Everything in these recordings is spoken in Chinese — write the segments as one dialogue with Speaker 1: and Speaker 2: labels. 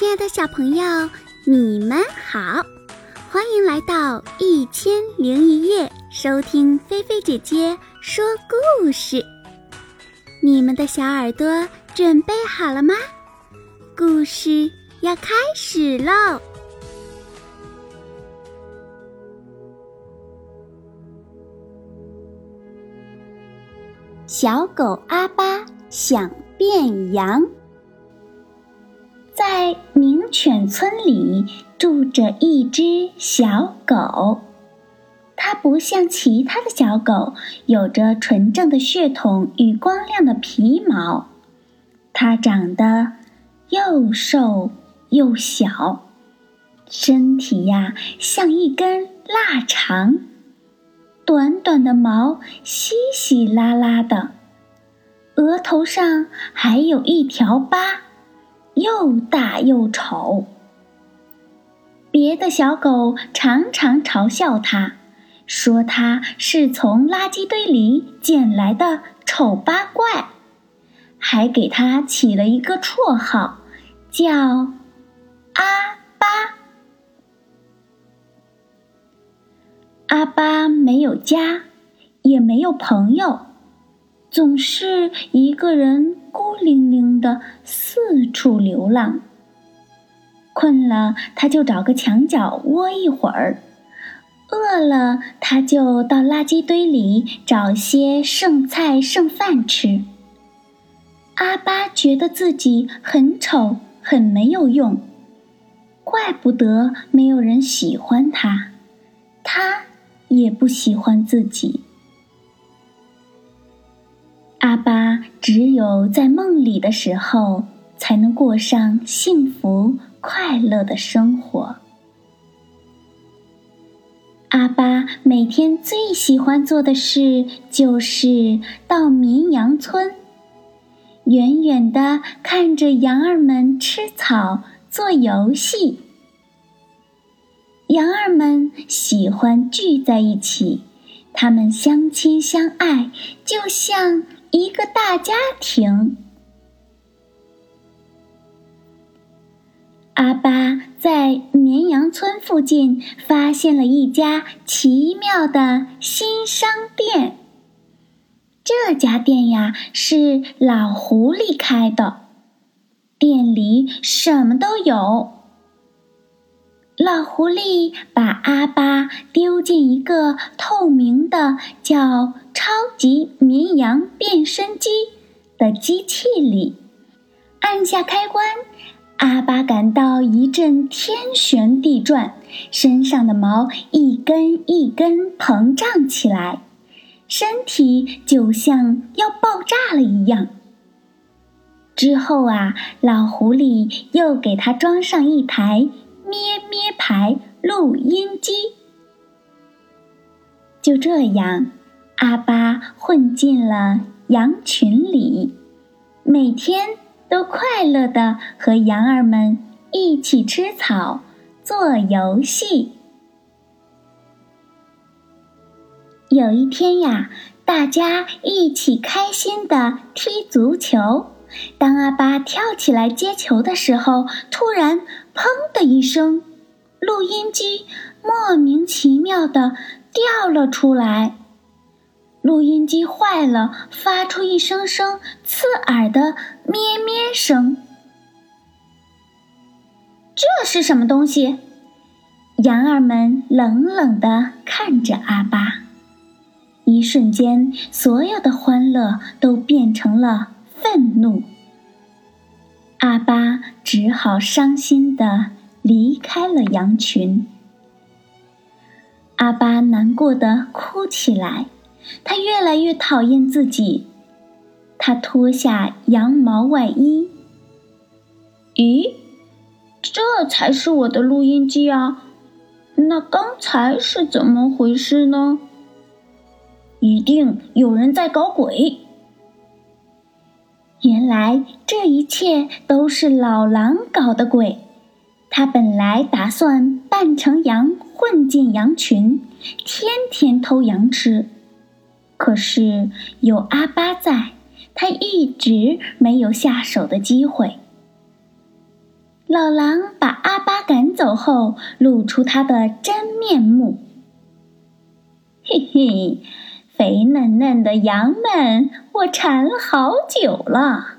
Speaker 1: 亲爱的小朋友，你们好，欢迎来到一千零一夜，收听菲菲姐姐说故事。你们的小耳朵准备好了吗？故事要开始喽！小狗阿巴想变羊。在名犬村里住着一只小狗，它不像其他的小狗，有着纯正的血统与光亮的皮毛。它长得又瘦又小，身体呀像一根腊肠，短短的毛稀稀拉拉的，额头上还有一条疤。又大又丑，别的小狗常常嘲笑它，说它是从垃圾堆里捡来的丑八怪，还给它起了一个绰号，叫阿巴。阿巴没有家，也没有朋友，总是一个人。孤零零的四处流浪，困了他就找个墙角窝一会儿，饿了他就到垃圾堆里找些剩菜剩饭吃。阿巴觉得自己很丑，很没有用，怪不得没有人喜欢他，他也不喜欢自己。阿巴只有在梦里的时候，才能过上幸福快乐的生活。阿巴每天最喜欢做的事就是到绵羊村，远远的看着羊儿们吃草、做游戏。羊儿们喜欢聚在一起，他们相亲相爱，就像……一个大家庭。阿巴在绵羊村附近发现了一家奇妙的新商店。这家店呀是老狐狸开的，店里什么都有。老狐狸把阿巴丢进一个透明的叫“超级绵羊变身机”的机器里，按下开关，阿巴感到一阵天旋地转，身上的毛一根一根膨胀起来，身体就像要爆炸了一样。之后啊，老狐狸又给他装上一台。咩咩牌录音机，就这样，阿巴混进了羊群里，每天都快乐的和羊儿们一起吃草、做游戏。有一天呀，大家一起开心的踢足球。当阿巴跳起来接球的时候，突然“砰”的一声，录音机莫名其妙的掉了出来。录音机坏了，发出一声声刺耳的咩咩声。这是什么东西？羊儿们冷冷的看着阿巴，一瞬间，所有的欢乐都变成了。愤怒，阿巴只好伤心的离开了羊群。阿巴难过的哭起来，他越来越讨厌自己。他脱下羊毛外衣。咦，这才是我的录音机啊！那刚才是怎么回事呢？一定有人在搞鬼。原来这一切都是老狼搞的鬼。他本来打算扮成羊混进羊群，天天偷羊吃。可是有阿巴在，他一直没有下手的机会。老狼把阿巴赶走后，露出他的真面目。嘿嘿，肥嫩嫩的羊们，我馋了好久了。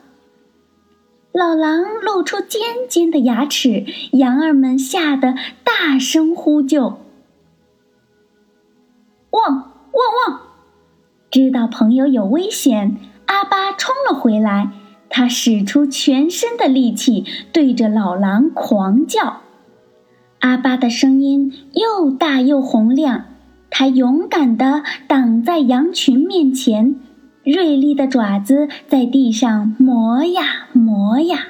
Speaker 1: 老狼露出尖尖的牙齿，羊儿们吓得大声呼救：“汪汪汪！”知道朋友有危险，阿巴冲了回来。他使出全身的力气，对着老狼狂叫。阿巴的声音又大又洪亮，他勇敢地挡在羊群面前，锐利的爪子在地上磨呀磨呀，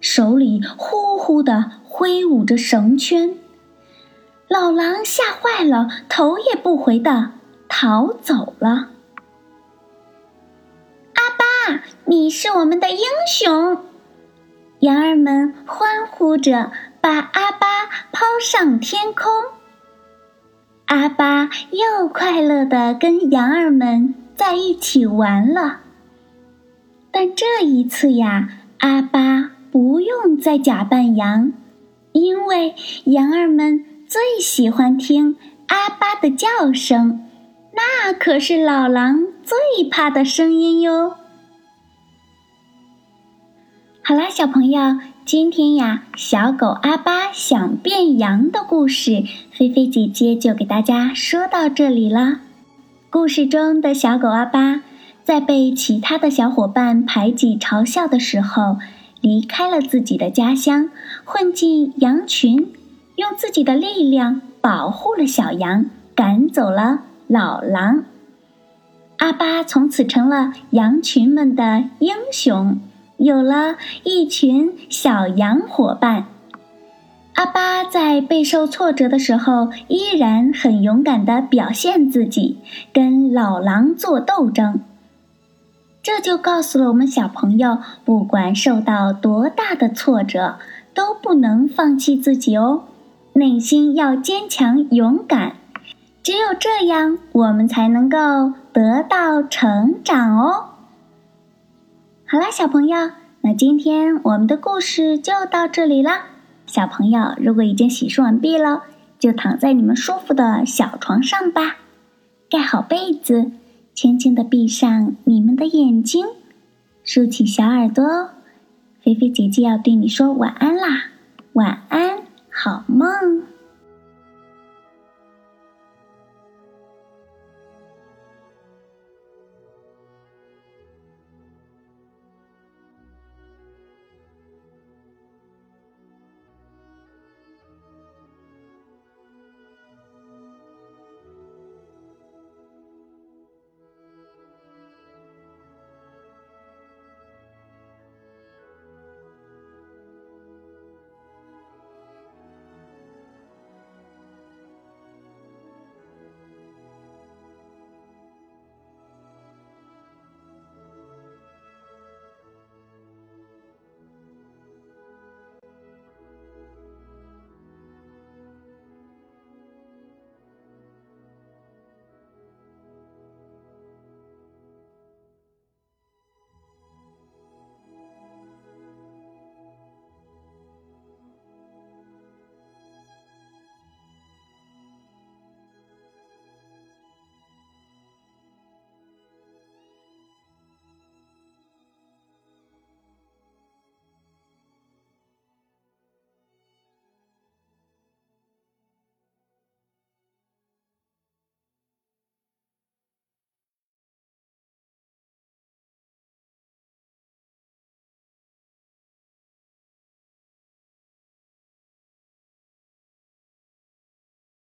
Speaker 1: 手里呼呼地挥舞着绳圈。老狼吓坏了，头也不回地逃走了。你是我们的英雄，羊儿们欢呼着，把阿巴抛上天空。阿巴又快乐的跟羊儿们在一起玩了。但这一次呀，阿巴不用再假扮羊，因为羊儿们最喜欢听阿巴的叫声，那可是老狼最怕的声音哟。好啦，小朋友，今天呀，小狗阿巴想变羊的故事，菲菲姐姐就给大家说到这里了。故事中的小狗阿巴，在被其他的小伙伴排挤嘲笑的时候，离开了自己的家乡，混进羊群，用自己的力量保护了小羊，赶走了老狼。阿巴从此成了羊群们的英雄。有了一群小羊伙伴，阿巴在备受挫折的时候，依然很勇敢地表现自己，跟老狼做斗争。这就告诉了我们小朋友，不管受到多大的挫折，都不能放弃自己哦，内心要坚强勇敢，只有这样，我们才能够得到成长哦。好啦，小朋友，那今天我们的故事就到这里啦。小朋友，如果已经洗漱完毕了，就躺在你们舒服的小床上吧，盖好被子，轻轻的闭上你们的眼睛，竖起小耳朵，菲菲姐姐要对你说晚安啦，晚安，好梦。